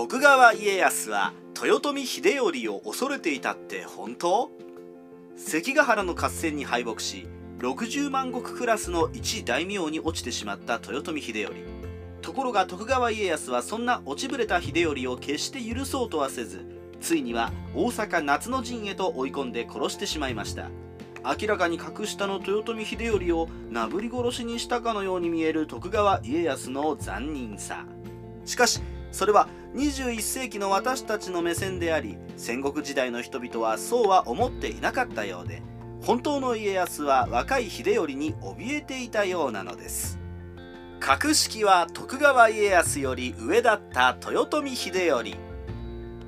徳川家康は豊臣秀頼を恐れていたって本当？関ヶ原の合戦に敗北し60万石クラスの一大名に落ちてしまった豊臣秀頼。ところが徳川家康はそんな落ちぶれた秀頼を決して許そうとはせずついには大阪夏の陣へと追い込んで殺してしまいました。明らかに格下の豊臣秀頼をなぶり殺しにしたかのように見える徳川家康の残忍さ。しかしそれは21世紀の私たちの目線であり戦国時代の人々はそうは思っていなかったようで本当の家康は若い秀頼に怯えていたようなのです。格式は徳川家康より上だった豊臣秀頼。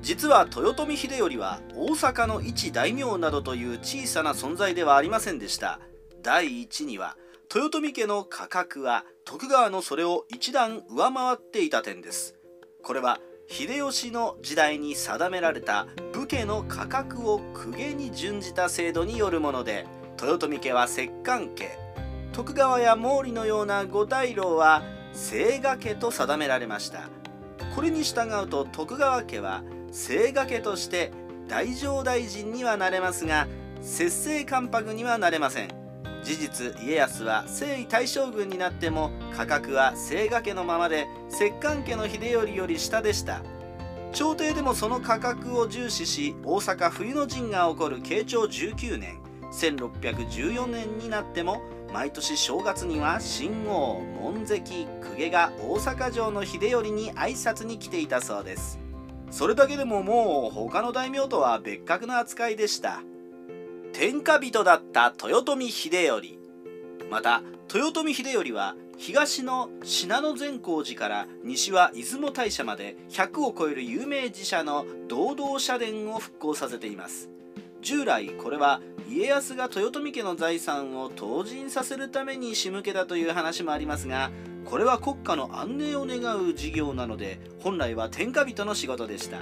実は豊臣秀頼は大阪の一大名などという小さな存在ではありませんでした。第一には豊臣家の価格は徳川のそれを一段上回っていた点です。これは秀吉の時代に定められた武家の価格を公家に準じた制度によるもので豊臣家は摂関家徳川や毛利のような五大老は清賀家と定められました。これに従うと徳川家は清賀家として大乗大臣にはなれますが節制関白にはなれません。事実家康は征夷大将軍になっても価格は清賀家のままで摂関家の秀頼より下でした。朝廷でもその価格を重視し大阪冬の陣が起こる慶長19年1614年になっても毎年正月には新王門跡公家が大阪城の秀頼に挨拶に来ていたそうです。それだけでももう他の大名とは別格の扱いでした。天下人だった豊臣秀頼。また豊臣秀頼は東の信濃善光寺から西は出雲大社まで100を超える有名寺社の堂々社殿を復興させています。従来これは家康が豊臣家の財産を投人させるために仕向けたという話もありますがこれは国家の安寧を願う事業なので本来は天下人の仕事でした。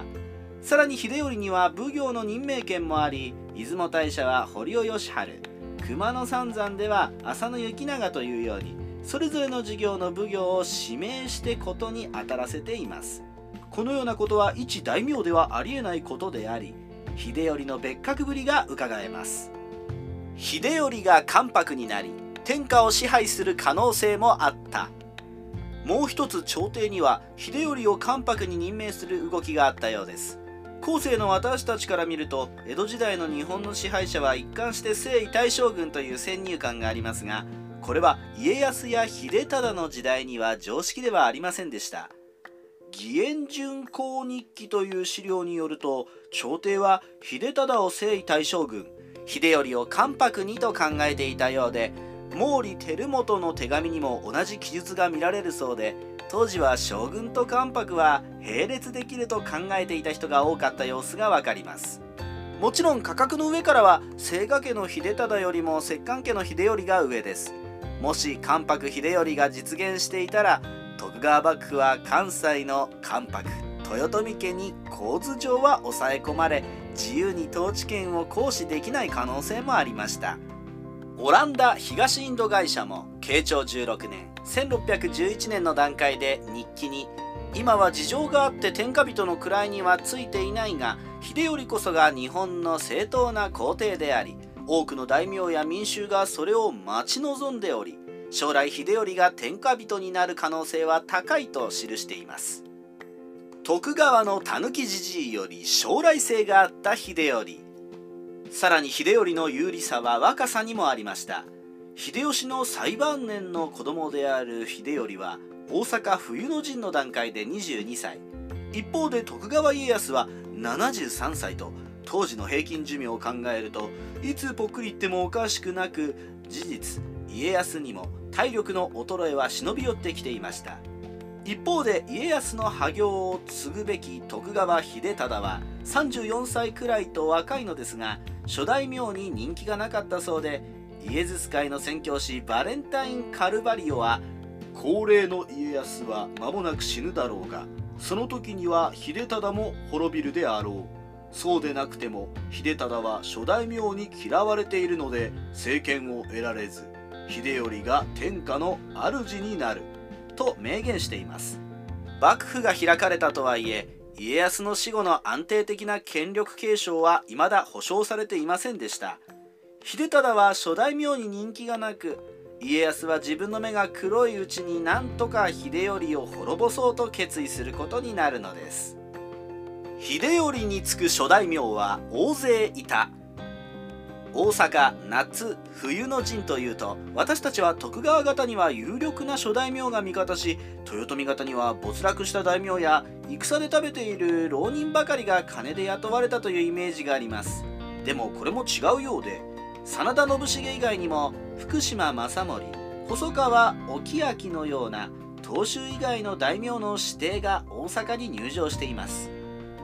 さらに秀頼には奉行の任命権もあり出雲大社は堀尾義治熊野三山では浅野行長というようにそれぞれの事業の奉行を指名してことに当たらせています。このようなことは一大名ではありえないことであり秀頼の別格ぶりがうかがえます。秀頼が関白になり天下を支配する可能性もあった。もう一つ朝廷には秀頼を関白に任命する動きがあったようです。後世の私たちから見ると江戸時代の日本の支配者は一貫して征夷大将軍という先入観がありますがこれは家康や秀忠の時代には常識ではありませんでした。義援順公日記という資料によると朝廷は秀忠を征夷大将軍秀頼を関白にと考えていたようで毛利輝元の手紙にも同じ記述が見られるそうで当時は将軍と関白は並列できると考えていた人が多かった様子がわかります。もちろん価格の上からは清賀家の秀忠よりも摂関家の秀頼が上です。もし関白秀頼が実現していたら徳川幕府は関西の関白豊臣家に構図上は抑え込まれ自由に統治権を行使できない可能性もありました。オランダ東インド会社も慶長16年1611年の段階で日記に今は事情があって天下人の位にはついていないが秀頼こそが日本の正当な皇帝であり多くの大名や民衆がそれを待ち望んでおり将来秀頼が天下人になる可能性は高いと記しています。徳川の狸じじいより将来性があった秀頼。さらに秀頼の有利さは若さにもありました。秀吉の最晩年の子供である秀頼は大阪冬の陣の段階で22歳。一方で徳川家康は73歳と当時の平均寿命を考えるといつぽっくり言ってもおかしくなく事実家康にも体力の衰えは忍び寄ってきていました。一方で家康の破業を継ぐべき徳川秀忠は34歳くらいと若いのですが初代名に人気がなかったそうでイエズス会の宣教師バレンタイン・カルバリオは高齢の家康は間もなく死ぬだろうがその時には秀忠も滅びるであろう。そうでなくても秀忠は諸大名に嫌われているので政権を得られず秀頼が天下の主になると明言しています。幕府が開かれたとはいえ家康の死後の安定的な権力継承は未だ保証されていませんでした。秀忠は諸大名に人気がなく家康は自分の目が黒いうちになんとか秀頼を滅ぼそうと決意することになるのです。秀頼につく諸大名は大勢いた。大阪夏冬の陣というと私たちは徳川方には有力な諸大名が味方し豊臣方には没落した大名や戦で食べている浪人ばかりが金で雇われたというイメージがあります。でもこれも違うようで真田信繁以外にも福島正盛細川沖明のような当主以外の大名の指定が大阪に入場しています。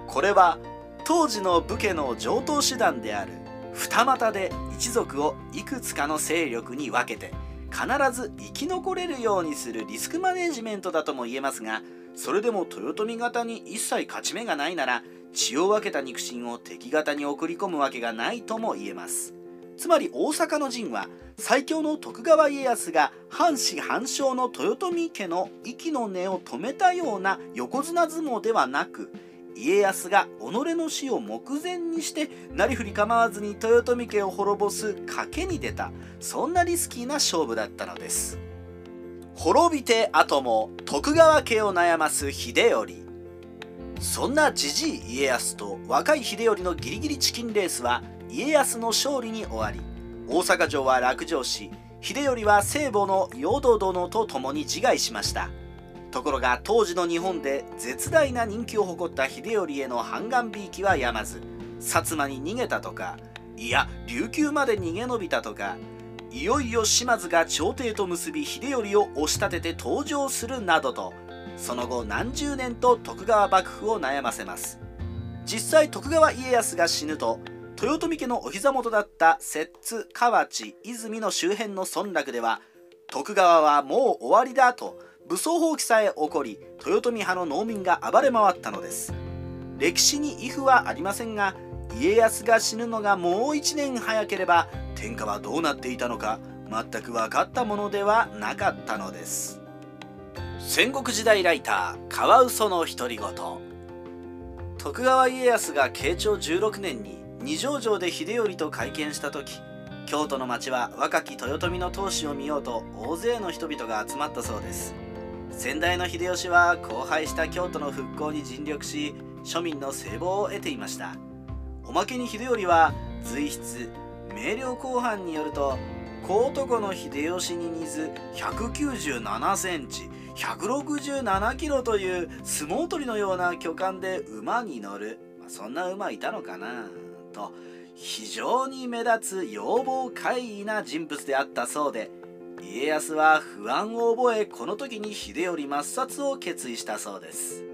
これは当時の武家の上等手段である二股で一族をいくつかの勢力に分けて必ず生き残れるようにするリスクマネジメントだとも言えますがそれでも豊臣方に一切勝ち目がないなら血を分けた肉親を敵方に送り込むわけがないとも言えます。つまり大阪の陣は最強の徳川家康が藩士藩将の豊臣家の息の根を止めたような横綱相撲ではなく家康が己の死を目前にしてなりふり構わずに豊臣家を滅ぼす賭けに出たそんなリスキーな勝負だったのです。滅びて後も徳川家を悩ます秀頼。そんなじじい家康と若い秀頼のギリギリチキンレースは家康の勝利に終わり大阪城は落城し秀頼は聖母の淀殿と共に自害しました。ところが当時の日本で絶大な人気を誇った秀頼への反願びいきはやまず薩摩に逃げたとかいや琉球まで逃げ延びたとかいよいよ島津が朝廷と結び秀頼を押し立てて登場するなどとその後何十年と徳川幕府を悩ませます。実際徳川家康が死ぬと豊臣家のお膝元だった摂津河内泉の周辺の村落では徳川はもう終わりだと武装蜂起さえ起こり豊臣派の農民が暴れ回ったのです。歴史に畏怖はありませんが家康が死ぬのがもう1年早ければ天下はどうなっていたのか全く分かったものではなかったのです。戦国時代ライターカワウソの独り言。徳川家康が慶長16年に二条城で秀頼と会見した時京都の町は若き豊臣の闘志を見ようと大勢の人々が集まったそうです。先代の秀吉は荒廃した京都の復興に尽力し庶民の聖望を得ていました。おまけに秀頼は随筆明瞭公判によると高徳の秀吉に似ず197センチ167キロという相撲取りのような巨漢で馬に乗る、まあ、そんな馬いたのかな。と非常に目立つ要望怪異な人物であったそうで家康は不安を覚えこの時に秀頼抹殺を決意したそうです。